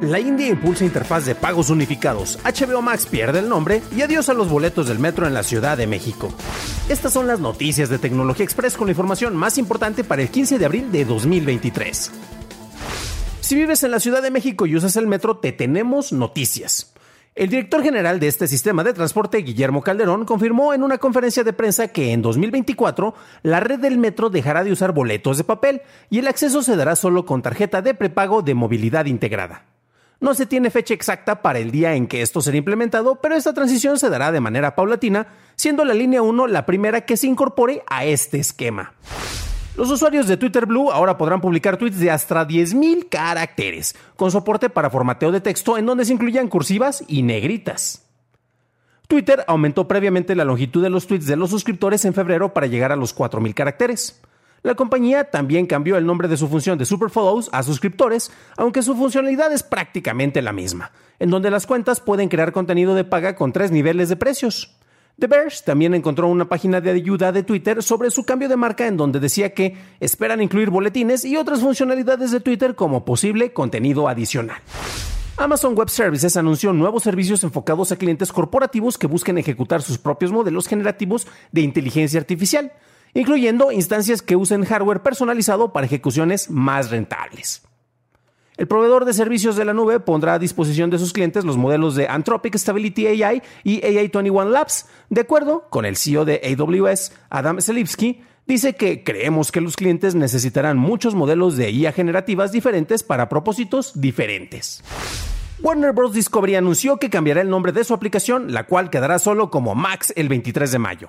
La India impulsa interfaz de pagos unificados, HBO Max pierde el nombre y adiós a los boletos del metro en la Ciudad de México. Estas son las noticias de Tecnología Express con la información más importante para el 15 de abril de 2023. Si vives en la Ciudad de México y usas el metro, te tenemos noticias. El director general de este sistema de transporte, Guillermo Calderón, confirmó en una conferencia de prensa que en 2024 la red del metro dejará de usar boletos de papel y el acceso se dará solo con tarjeta de prepago de movilidad integrada. No se tiene fecha exacta para el día en que esto será implementado, pero esta transición se dará de manera paulatina, siendo la línea 1 la primera que se incorpore a este esquema. Los usuarios de Twitter Blue ahora podrán publicar tweets de hasta 10.000 caracteres, con soporte para formateo de texto en donde se incluyan cursivas y negritas. Twitter aumentó previamente la longitud de los tweets de los suscriptores en febrero para llegar a los 4.000 caracteres. La compañía también cambió el nombre de su función de Super Follows a suscriptores, aunque su funcionalidad es prácticamente la misma, en donde las cuentas pueden crear contenido de paga con tres niveles de precios. The Verge también encontró una página de ayuda de Twitter sobre su cambio de marca en donde decía que esperan incluir boletines y otras funcionalidades de Twitter como posible contenido adicional. Amazon Web Services anunció nuevos servicios enfocados a clientes corporativos que busquen ejecutar sus propios modelos generativos de inteligencia artificial, incluyendo instancias que usen hardware personalizado para ejecuciones más rentables. El proveedor de servicios de la nube pondrá a disposición de sus clientes los modelos de Anthropic Stability AI y AI21 Labs. De acuerdo con el CEO de AWS, Adam Selipsky, dice que creemos que los clientes necesitarán muchos modelos de IA generativas diferentes para propósitos diferentes. Warner Bros. Discovery anunció que cambiará el nombre de su aplicación, la cual quedará solo como Max el 23 de mayo.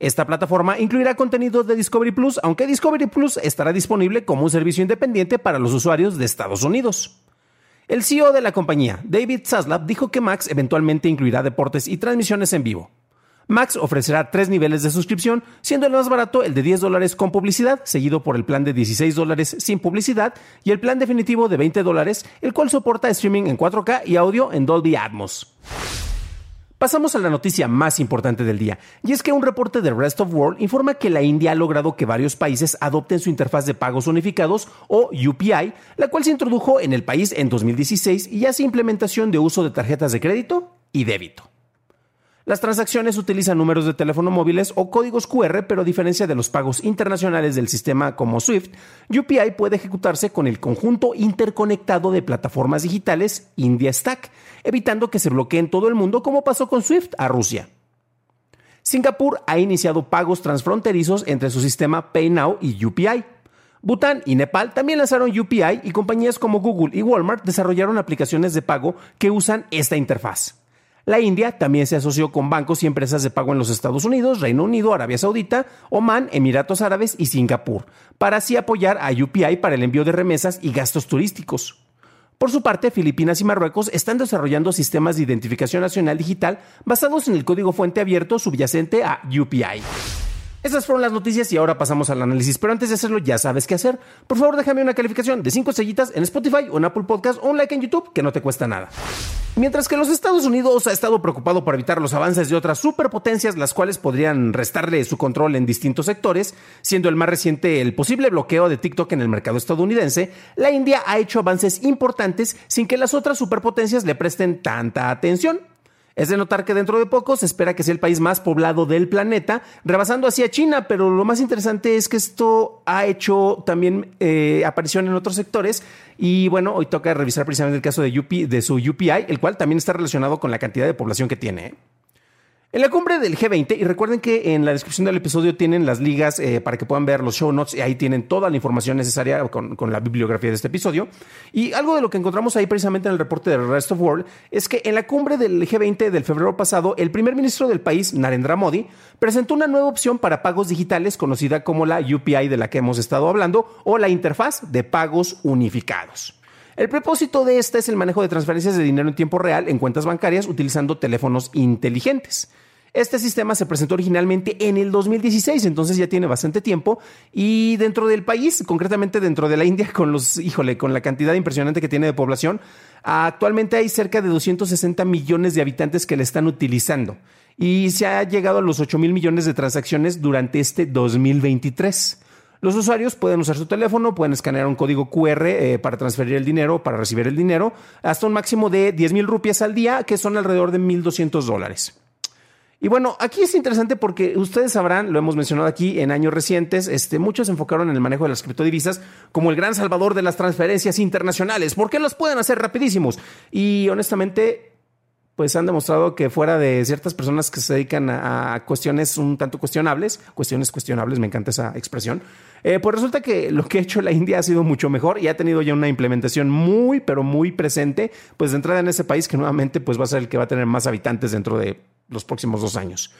Esta plataforma incluirá contenido de Discovery Plus, aunque Discovery Plus estará disponible como un servicio independiente para los usuarios de Estados Unidos. El CEO de la compañía, David Zaslav, dijo que Max eventualmente incluirá deportes y transmisiones en vivo. Max ofrecerá tres niveles de suscripción, siendo el más barato el de 10 dólares con publicidad, seguido por el plan de 16 dólares sin publicidad y el plan definitivo de 20 dólares, el cual soporta streaming en 4K y audio en Dolby Atmos. Pasamos a la noticia más importante del día, y es que un reporte de Rest of World informa que la India ha logrado que varios países adopten su interfaz de pagos unificados o UPI, la cual se introdujo en el país en 2016 y hace implementación de uso de tarjetas de crédito y débito. Las transacciones utilizan números de teléfono móviles o códigos QR, pero a diferencia de los pagos internacionales del sistema como SWIFT, UPI puede ejecutarse con el conjunto interconectado de plataformas digitales India Stack, evitando que se bloquee en todo el mundo como pasó con SWIFT a Rusia. Singapur ha iniciado pagos transfronterizos entre su sistema PayNow y UPI. Bután y Nepal también lanzaron UPI y compañías como Google y Walmart desarrollaron aplicaciones de pago que usan esta interfaz. La India también se asoció con bancos y empresas de pago en los Estados Unidos, Reino Unido, Arabia Saudita, Omán, Emiratos Árabes y Singapur, para así apoyar a UPI para el envío de remesas y gastos turísticos. Por su parte, Filipinas y Marruecos están desarrollando sistemas de identificación nacional digital basados en el código fuente abierto subyacente a UPI. Esas fueron las noticias y ahora pasamos al análisis. Pero antes de hacerlo, ya sabes qué hacer. Por favor, déjame una calificación de 5 estrellitas en Spotify o en Apple Podcast o un like en YouTube, que no te cuesta nada. Mientras que los Estados Unidos ha estado preocupado por evitar los avances de otras superpotencias, las cuales podrían restarle su control en distintos sectores, siendo el más reciente el posible bloqueo de TikTok en el mercado estadounidense, la India ha hecho avances importantes sin que las otras superpotencias le presten tanta atención. Es de notar que dentro de poco se espera que sea el país más poblado del planeta, rebasando hacia China, pero lo más interesante es que esto ha hecho también eh, aparición en otros sectores y bueno, hoy toca revisar precisamente el caso de, de su UPI, el cual también está relacionado con la cantidad de población que tiene. En la cumbre del G20, y recuerden que en la descripción del episodio tienen las ligas eh, para que puedan ver los show notes y ahí tienen toda la información necesaria con, con, la bibliografía de este episodio. Y algo de lo que encontramos ahí precisamente en el reporte del Rest of World es que en la cumbre del G20 del febrero pasado, el primer ministro del país, Narendra Modi, presentó una nueva opción para pagos digitales conocida como la UPI de la que hemos estado hablando o la interfaz de pagos unificados. El propósito de esta es el manejo de transferencias de dinero en tiempo real en cuentas bancarias utilizando teléfonos inteligentes. Este sistema se presentó originalmente en el 2016, entonces ya tiene bastante tiempo. Y dentro del país, concretamente dentro de la India, con los, híjole, con la cantidad impresionante que tiene de población, actualmente hay cerca de 260 millones de habitantes que le están utilizando. Y se ha llegado a los 8 mil millones de transacciones durante este 2023. Los usuarios pueden usar su teléfono, pueden escanear un código QR eh, para transferir el dinero, para recibir el dinero, hasta un máximo de 10 mil rupias al día, que son alrededor de 1.200 dólares. Y bueno, aquí es interesante porque ustedes sabrán, lo hemos mencionado aquí en años recientes, este, muchos se enfocaron en el manejo de las criptodivisas como el gran salvador de las transferencias internacionales, porque los pueden hacer rapidísimos. Y honestamente, pues han demostrado que fuera de ciertas personas que se dedican a, cuestiones un tanto cuestionables, cuestiones cuestionables, me encanta esa expresión, eh, pues resulta que lo que ha hecho la India ha sido mucho mejor y ha tenido ya una implementación muy, pero muy presente, pues de entrada en ese país que nuevamente pues va a ser el que va a tener más habitantes dentro de los próximos dos años.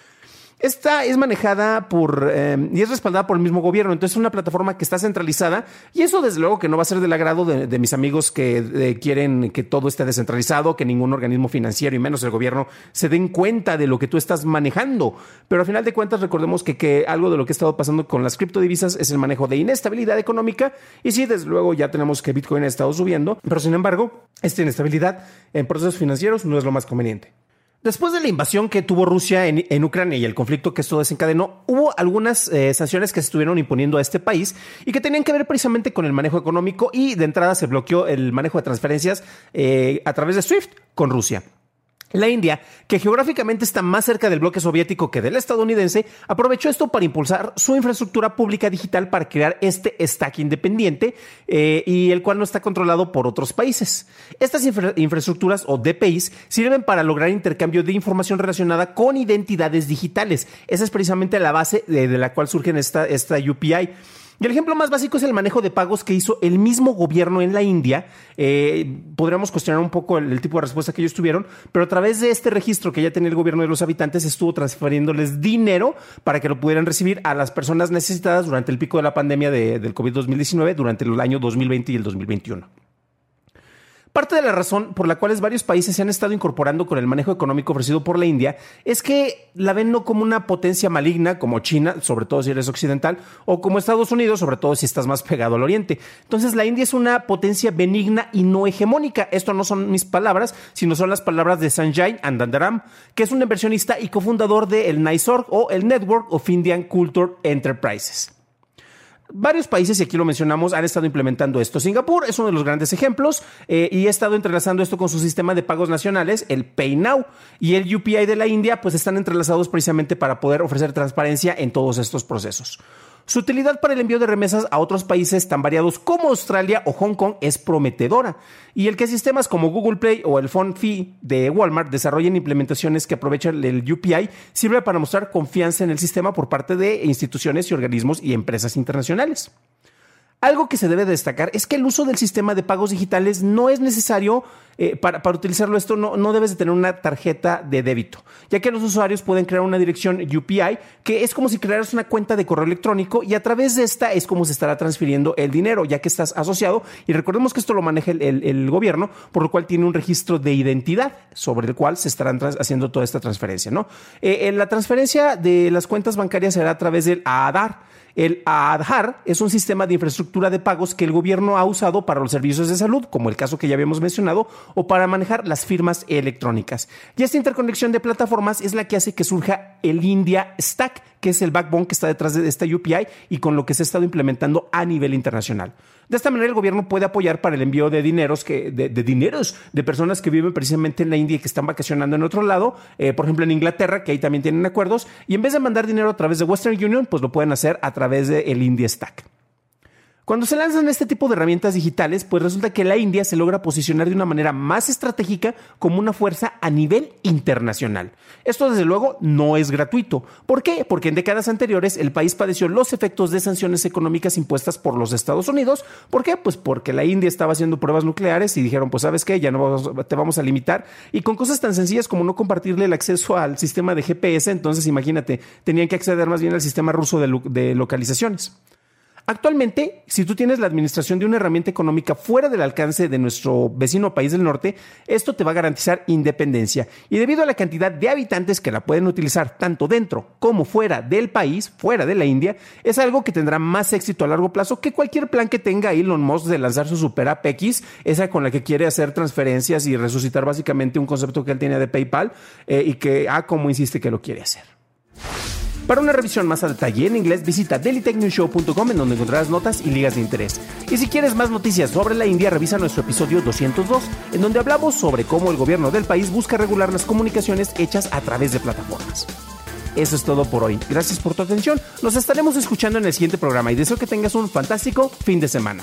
Esta es manejada por eh, y es respaldada por el mismo gobierno. Entonces es una plataforma que está centralizada y eso desde luego que no va a ser del agrado de, mis amigos que quieren que todo esté descentralizado, que ningún organismo financiero y menos el gobierno se den cuenta de lo que tú estás manejando. Pero al final de cuentas recordemos que, que algo de lo que ha estado pasando con las criptodivisas es el manejo de inestabilidad económica y sí, desde luego ya tenemos que Bitcoin ha estado subiendo, pero sin embargo, esta inestabilidad en procesos financieros no es lo más conveniente. Después de la invasión que tuvo Rusia en, Ucrania y el conflicto que esto desencadenó, hubo algunas eh, sanciones que se estuvieron imponiendo a este país y que tenían que ver precisamente con el manejo económico y de entrada se bloqueó el manejo de transferencias eh, a través de SWIFT con Rusia. La India, que geográficamente está más cerca del bloque soviético que del estadounidense, aprovechó esto para impulsar su infraestructura pública digital para crear este stack independiente eh, y el cual no está controlado por otros países. Estas infraestructuras o DPIs sirven para lograr intercambio de información relacionada con identidades digitales. Esa es precisamente la base de, la cual surge esta, esta UPI. Y el ejemplo más básico es el manejo de pagos que hizo el mismo gobierno en la India. Eh, podríamos cuestionar un poco el, tipo de respuesta que ellos tuvieron, pero a través de este registro que ya tenía el gobierno de los habitantes, estuvo transfiriéndoles dinero para que lo pudieran recibir a las personas necesitadas durante el pico de la pandemia del COVID-2019, durante el año 2020 y el 2021. Parte de la razón por la cual varios países se han estado incorporando con el manejo económico ofrecido por la India es que la ven no como una potencia maligna como China, sobre todo si eres occidental, o como Estados Unidos, sobre todo si estás más pegado al oriente. Entonces la India es una potencia benigna y no hegemónica. Esto no son mis palabras, sino son las palabras de Sanjay Andandaram, que es un inversionista y cofundador de el o el Network of Indian Culture Enterprises. Varios países, y aquí lo mencionamos, han estado implementando esto. Singapur es uno de los grandes ejemplos eh, y ha estado entrelazando esto con su sistema de pagos nacionales, el PayNow, y el UPI de la India, pues están entrelazados precisamente para poder ofrecer transparencia en todos estos procesos. Su utilidad para el envío de remesas a otros países tan variados como Australia o Hong Kong es prometedora, y el que sistemas como Google Play o el Phone Fee de Walmart desarrollen implementaciones que aprovechan el UPI sirve para mostrar confianza en el sistema por parte de instituciones y organismos y empresas internacionales. Algo que se debe destacar es que el uso del sistema de pagos digitales no es necesario eh, para, utilizarlo. Esto no, no debes de tener una tarjeta de débito, ya que los usuarios pueden crear una dirección UPI que es como si crearas una cuenta de correo electrónico y a través de esta es como se estará transfiriendo el dinero, ya que estás asociado. Y recordemos que esto lo maneja el, gobierno, por lo cual tiene un registro de identidad sobre el cual se estarán haciendo toda esta transferencia. ¿no? Eh, la transferencia de las cuentas bancarias será a través del ADAR. El Aadhaar es un sistema de infraestructura de pagos que el gobierno ha usado para los servicios de salud, como el caso que ya habíamos mencionado, o para manejar las firmas electrónicas. Y esta interconexión de plataformas es la que hace que surja el India Stack, que es el backbone que está detrás de esta UPI y con lo que se ha estado implementando a nivel internacional. De esta manera, el gobierno puede apoyar para el envío de dineros, de personas que viven precisamente en la India y que están vacacionando en otro lado, eh, por ejemplo en Inglaterra, que ahí también tienen acuerdos, y en vez de mandar dinero a través de Western Union, pues lo pueden hacer a través del India Stack. Cuando se lanzan este tipo de herramientas digitales, pues resulta que la India se logra posicionar de una manera más estratégica como una fuerza a nivel internacional. Esto desde luego no es gratuito. ¿Por qué? Porque en décadas anteriores el país padeció los efectos de sanciones económicas impuestas por los Estados Unidos. ¿Por qué? Pues porque la India estaba haciendo pruebas nucleares y dijeron, pues sabes qué, ya no te vamos a limitar. Y con cosas tan sencillas como no compartirle el acceso al sistema de GPS, entonces imagínate, tenían que acceder más bien al sistema ruso de, de localizaciones. Actualmente, si tú tienes la administración de una herramienta económica fuera del alcance de nuestro vecino país del norte, esto te va a garantizar independencia. Y debido a la cantidad de habitantes que la pueden utilizar tanto dentro como fuera del país, fuera de la India, es algo que tendrá más éxito a largo plazo que cualquier plan que tenga Elon Musk de lanzar su Super App X, esa con la que quiere hacer transferencias y resucitar básicamente un concepto que él tenía de PayPal eh, y que, ah, como insiste que lo quiere hacer. Para una revisión más a detalle en inglés, visita dailytechnewshow.com en donde encontrarás notas y ligas de interés. Y si quieres más noticias sobre la India, revisa nuestro episodio 202, en donde hablamos sobre cómo el gobierno del país busca regular las comunicaciones hechas a través de plataformas. Eso es todo por hoy. Gracias por tu atención. Nos estaremos escuchando en el siguiente programa y deseo que tengas un fantástico fin de semana.